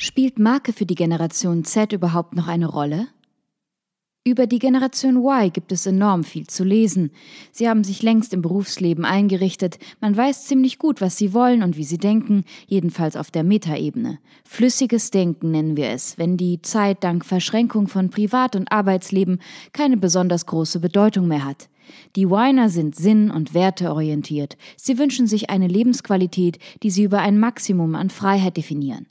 Spielt Marke für die Generation Z überhaupt noch eine Rolle? Über die Generation Y gibt es enorm viel zu lesen. Sie haben sich längst im Berufsleben eingerichtet, man weiß ziemlich gut, was sie wollen und wie sie denken, jedenfalls auf der Metaebene. Flüssiges Denken nennen wir es, wenn die Zeit dank Verschränkung von Privat- und Arbeitsleben keine besonders große Bedeutung mehr hat. Die Winer sind sinn- und werteorientiert. Sie wünschen sich eine Lebensqualität, die sie über ein Maximum an Freiheit definieren.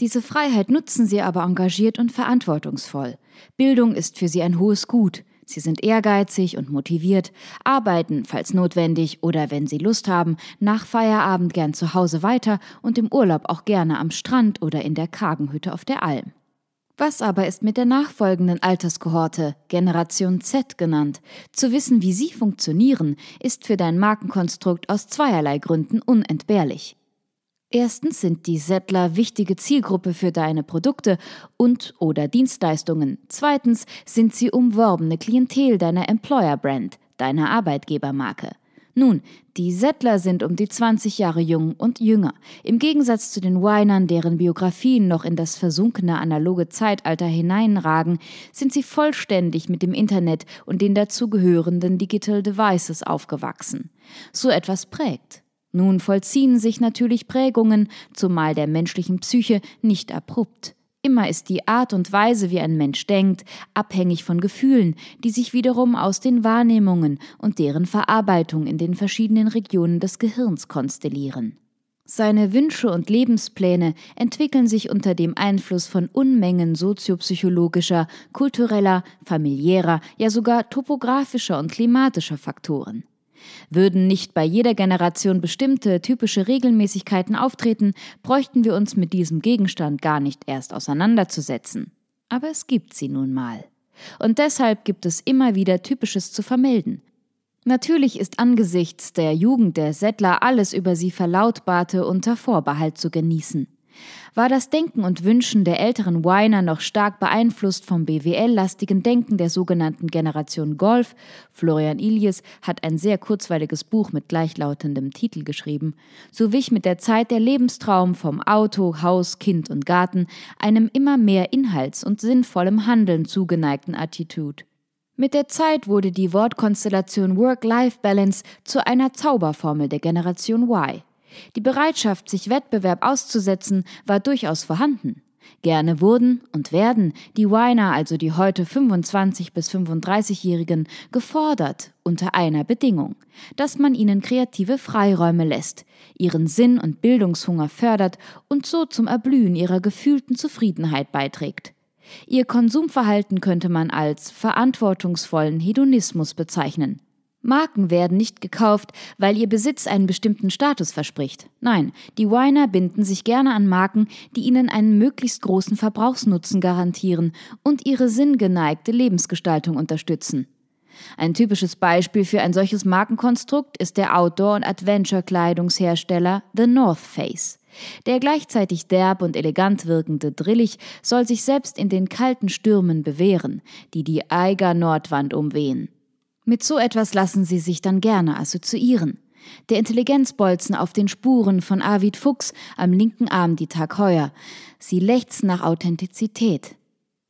Diese Freiheit nutzen sie aber engagiert und verantwortungsvoll. Bildung ist für sie ein hohes Gut. Sie sind ehrgeizig und motiviert, arbeiten, falls notwendig oder wenn sie Lust haben, nach Feierabend gern zu Hause weiter und im Urlaub auch gerne am Strand oder in der Kagenhütte auf der Alm. Was aber ist mit der nachfolgenden Alterskohorte, Generation Z genannt? Zu wissen, wie sie funktionieren, ist für dein Markenkonstrukt aus zweierlei Gründen unentbehrlich. Erstens sind die Settler wichtige Zielgruppe für deine Produkte und oder Dienstleistungen. Zweitens sind sie umworbene Klientel deiner Employer Brand, deiner Arbeitgebermarke. Nun, die Settler sind um die 20 Jahre jung und jünger. Im Gegensatz zu den Winern, deren Biografien noch in das versunkene analoge Zeitalter hineinragen, sind sie vollständig mit dem Internet und den dazugehörenden Digital Devices aufgewachsen. So etwas prägt. Nun vollziehen sich natürlich Prägungen, zumal der menschlichen Psyche, nicht abrupt. Immer ist die Art und Weise, wie ein Mensch denkt, abhängig von Gefühlen, die sich wiederum aus den Wahrnehmungen und deren Verarbeitung in den verschiedenen Regionen des Gehirns konstellieren. Seine Wünsche und Lebenspläne entwickeln sich unter dem Einfluss von Unmengen soziopsychologischer, kultureller, familiärer, ja sogar topografischer und klimatischer Faktoren. Würden nicht bei jeder Generation bestimmte typische Regelmäßigkeiten auftreten, bräuchten wir uns mit diesem Gegenstand gar nicht erst auseinanderzusetzen. Aber es gibt sie nun mal. Und deshalb gibt es immer wieder Typisches zu vermelden. Natürlich ist angesichts der Jugend der Settler alles über sie Verlautbarte unter Vorbehalt zu genießen. War das Denken und Wünschen der älteren Winer noch stark beeinflusst vom BWL-lastigen Denken der sogenannten Generation Golf? Florian Ilies hat ein sehr kurzweiliges Buch mit gleichlautendem Titel geschrieben. So wich mit der Zeit der Lebenstraum vom Auto, Haus, Kind und Garten einem immer mehr inhalts- und sinnvollem Handeln zugeneigten Attitude. Mit der Zeit wurde die Wortkonstellation Work-Life-Balance zu einer Zauberformel der Generation Y. Die Bereitschaft, sich Wettbewerb auszusetzen, war durchaus vorhanden. Gerne wurden und werden die Winer, also die heute 25 bis 35-Jährigen, gefordert unter einer Bedingung, dass man ihnen kreative Freiräume lässt, ihren Sinn und Bildungshunger fördert und so zum Erblühen ihrer gefühlten Zufriedenheit beiträgt. Ihr Konsumverhalten könnte man als verantwortungsvollen Hedonismus bezeichnen. Marken werden nicht gekauft, weil ihr Besitz einen bestimmten Status verspricht. Nein, die Winer binden sich gerne an Marken, die ihnen einen möglichst großen Verbrauchsnutzen garantieren und ihre sinngeneigte Lebensgestaltung unterstützen. Ein typisches Beispiel für ein solches Markenkonstrukt ist der Outdoor- und Adventure-Kleidungshersteller The North Face. Der gleichzeitig derb und elegant wirkende Drillich soll sich selbst in den kalten Stürmen bewähren, die die Eiger Nordwand umwehen. Mit so etwas lassen sie sich dann gerne assoziieren. Der Intelligenzbolzen auf den Spuren von Arvid Fuchs am linken Arm die Tag heuer. Sie lechzen nach Authentizität.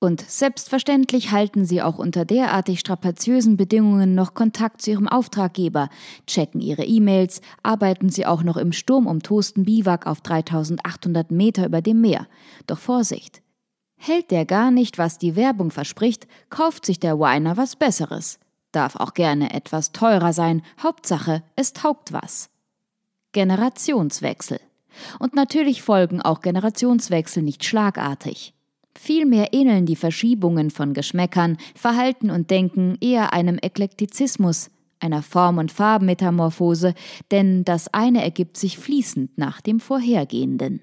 Und selbstverständlich halten sie auch unter derartig strapaziösen Bedingungen noch Kontakt zu ihrem Auftraggeber, checken ihre E-Mails, arbeiten sie auch noch im sturmumtosten Biwak auf 3800 Meter über dem Meer. Doch Vorsicht! Hält der gar nicht, was die Werbung verspricht, kauft sich der Winer was Besseres. Darf auch gerne etwas teurer sein, Hauptsache, es taugt was. Generationswechsel. Und natürlich folgen auch Generationswechsel nicht schlagartig. Vielmehr ähneln die Verschiebungen von Geschmäckern, Verhalten und Denken eher einem Eklektizismus, einer Form- und Farbmetamorphose, denn das eine ergibt sich fließend nach dem vorhergehenden.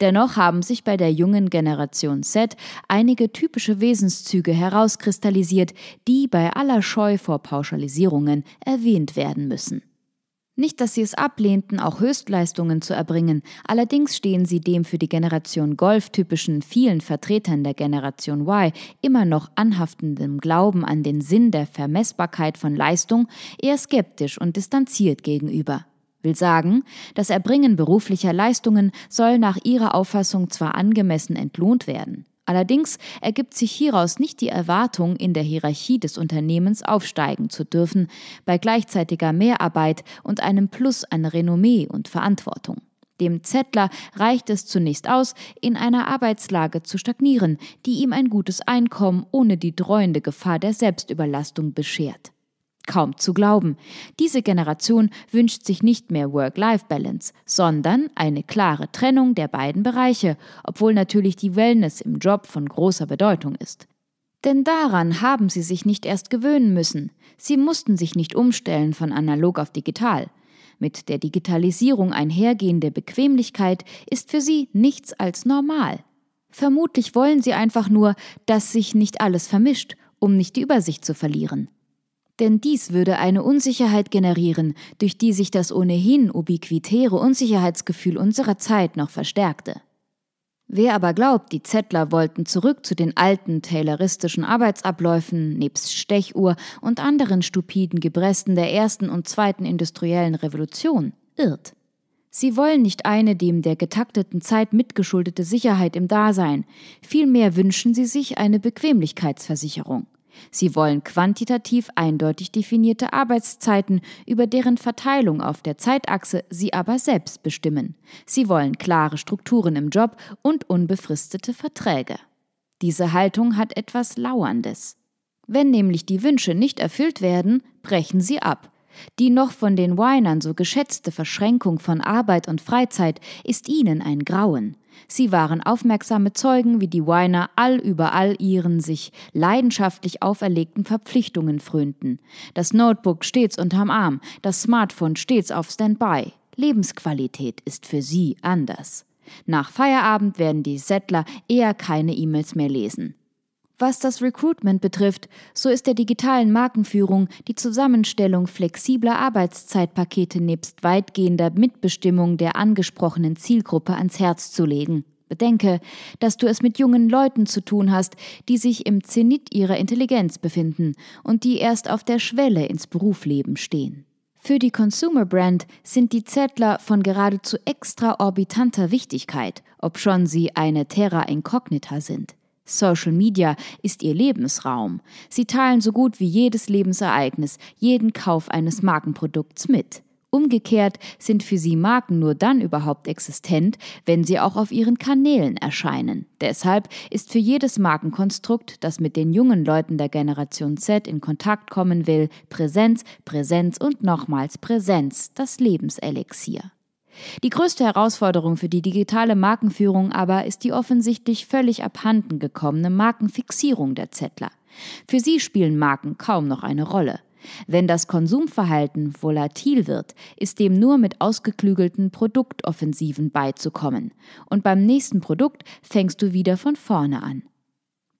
Dennoch haben sich bei der jungen Generation Z einige typische Wesenszüge herauskristallisiert, die bei aller Scheu vor Pauschalisierungen erwähnt werden müssen. Nicht, dass sie es ablehnten, auch Höchstleistungen zu erbringen, allerdings stehen sie dem für die Generation Golf typischen vielen Vertretern der Generation Y immer noch anhaftenden Glauben an den Sinn der Vermessbarkeit von Leistung eher skeptisch und distanziert gegenüber will sagen, das Erbringen beruflicher Leistungen soll nach ihrer Auffassung zwar angemessen entlohnt werden, allerdings ergibt sich hieraus nicht die Erwartung, in der Hierarchie des Unternehmens aufsteigen zu dürfen, bei gleichzeitiger Mehrarbeit und einem Plus an Renommee und Verantwortung. Dem Zettler reicht es zunächst aus, in einer Arbeitslage zu stagnieren, die ihm ein gutes Einkommen ohne die dreuende Gefahr der Selbstüberlastung beschert. Kaum zu glauben. Diese Generation wünscht sich nicht mehr Work-Life-Balance, sondern eine klare Trennung der beiden Bereiche, obwohl natürlich die Wellness im Job von großer Bedeutung ist. Denn daran haben sie sich nicht erst gewöhnen müssen. Sie mussten sich nicht umstellen von analog auf digital. Mit der Digitalisierung einhergehende Bequemlichkeit ist für sie nichts als normal. Vermutlich wollen sie einfach nur, dass sich nicht alles vermischt, um nicht die Übersicht zu verlieren. Denn dies würde eine Unsicherheit generieren, durch die sich das ohnehin ubiquitäre Unsicherheitsgefühl unserer Zeit noch verstärkte. Wer aber glaubt, die Zettler wollten zurück zu den alten tayloristischen Arbeitsabläufen, nebst Stechuhr und anderen stupiden Gebresten der ersten und zweiten industriellen Revolution, irrt. Sie wollen nicht eine dem der getakteten Zeit mitgeschuldete Sicherheit im Dasein, vielmehr wünschen sie sich eine Bequemlichkeitsversicherung. Sie wollen quantitativ eindeutig definierte Arbeitszeiten, über deren Verteilung auf der Zeitachse sie aber selbst bestimmen. Sie wollen klare Strukturen im Job und unbefristete Verträge. Diese Haltung hat etwas Lauerndes. Wenn nämlich die Wünsche nicht erfüllt werden, brechen sie ab. Die noch von den Winern so geschätzte Verschränkung von Arbeit und Freizeit ist ihnen ein Grauen. Sie waren aufmerksame Zeugen, wie die Winer allüberall ihren sich leidenschaftlich auferlegten Verpflichtungen frönten. Das Notebook stets unterm Arm, das Smartphone stets auf Standby. Lebensqualität ist für sie anders. Nach Feierabend werden die Settler eher keine E-Mails mehr lesen. Was das Recruitment betrifft, so ist der digitalen Markenführung die Zusammenstellung flexibler Arbeitszeitpakete nebst weitgehender Mitbestimmung der angesprochenen Zielgruppe ans Herz zu legen. Bedenke, dass du es mit jungen Leuten zu tun hast, die sich im Zenit ihrer Intelligenz befinden und die erst auf der Schwelle ins Berufsleben stehen. Für die Consumer Brand sind die Zettler von geradezu extraorbitanter Wichtigkeit, obschon sie eine Terra Incognita sind. Social Media ist ihr Lebensraum. Sie teilen so gut wie jedes Lebensereignis, jeden Kauf eines Markenprodukts mit. Umgekehrt sind für sie Marken nur dann überhaupt existent, wenn sie auch auf ihren Kanälen erscheinen. Deshalb ist für jedes Markenkonstrukt, das mit den jungen Leuten der Generation Z in Kontakt kommen will, Präsenz, Präsenz und nochmals Präsenz das Lebenselixier. Die größte Herausforderung für die digitale Markenführung aber ist die offensichtlich völlig abhanden gekommene Markenfixierung der Zettler. Für sie spielen Marken kaum noch eine Rolle. Wenn das Konsumverhalten volatil wird, ist dem nur mit ausgeklügelten Produktoffensiven beizukommen. Und beim nächsten Produkt fängst du wieder von vorne an.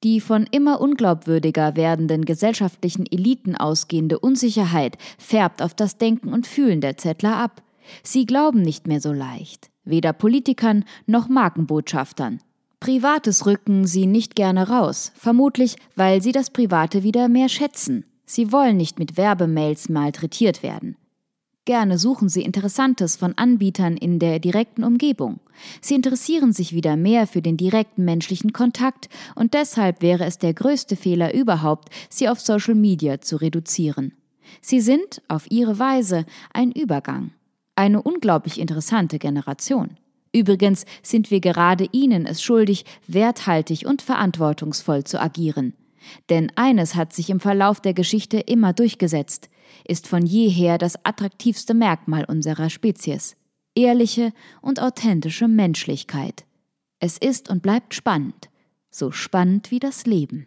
Die von immer unglaubwürdiger werdenden gesellschaftlichen Eliten ausgehende Unsicherheit färbt auf das Denken und Fühlen der Zettler ab. Sie glauben nicht mehr so leicht, weder Politikern noch Markenbotschaftern. Privates rücken sie nicht gerne raus, vermutlich weil sie das Private wieder mehr schätzen. Sie wollen nicht mit Werbemails malträtiert werden. Gerne suchen sie Interessantes von Anbietern in der direkten Umgebung. Sie interessieren sich wieder mehr für den direkten menschlichen Kontakt und deshalb wäre es der größte Fehler überhaupt, sie auf Social Media zu reduzieren. Sie sind, auf ihre Weise, ein Übergang. Eine unglaublich interessante Generation. Übrigens sind wir gerade Ihnen es schuldig, werthaltig und verantwortungsvoll zu agieren. Denn eines hat sich im Verlauf der Geschichte immer durchgesetzt, ist von jeher das attraktivste Merkmal unserer Spezies. Ehrliche und authentische Menschlichkeit. Es ist und bleibt spannend, so spannend wie das Leben.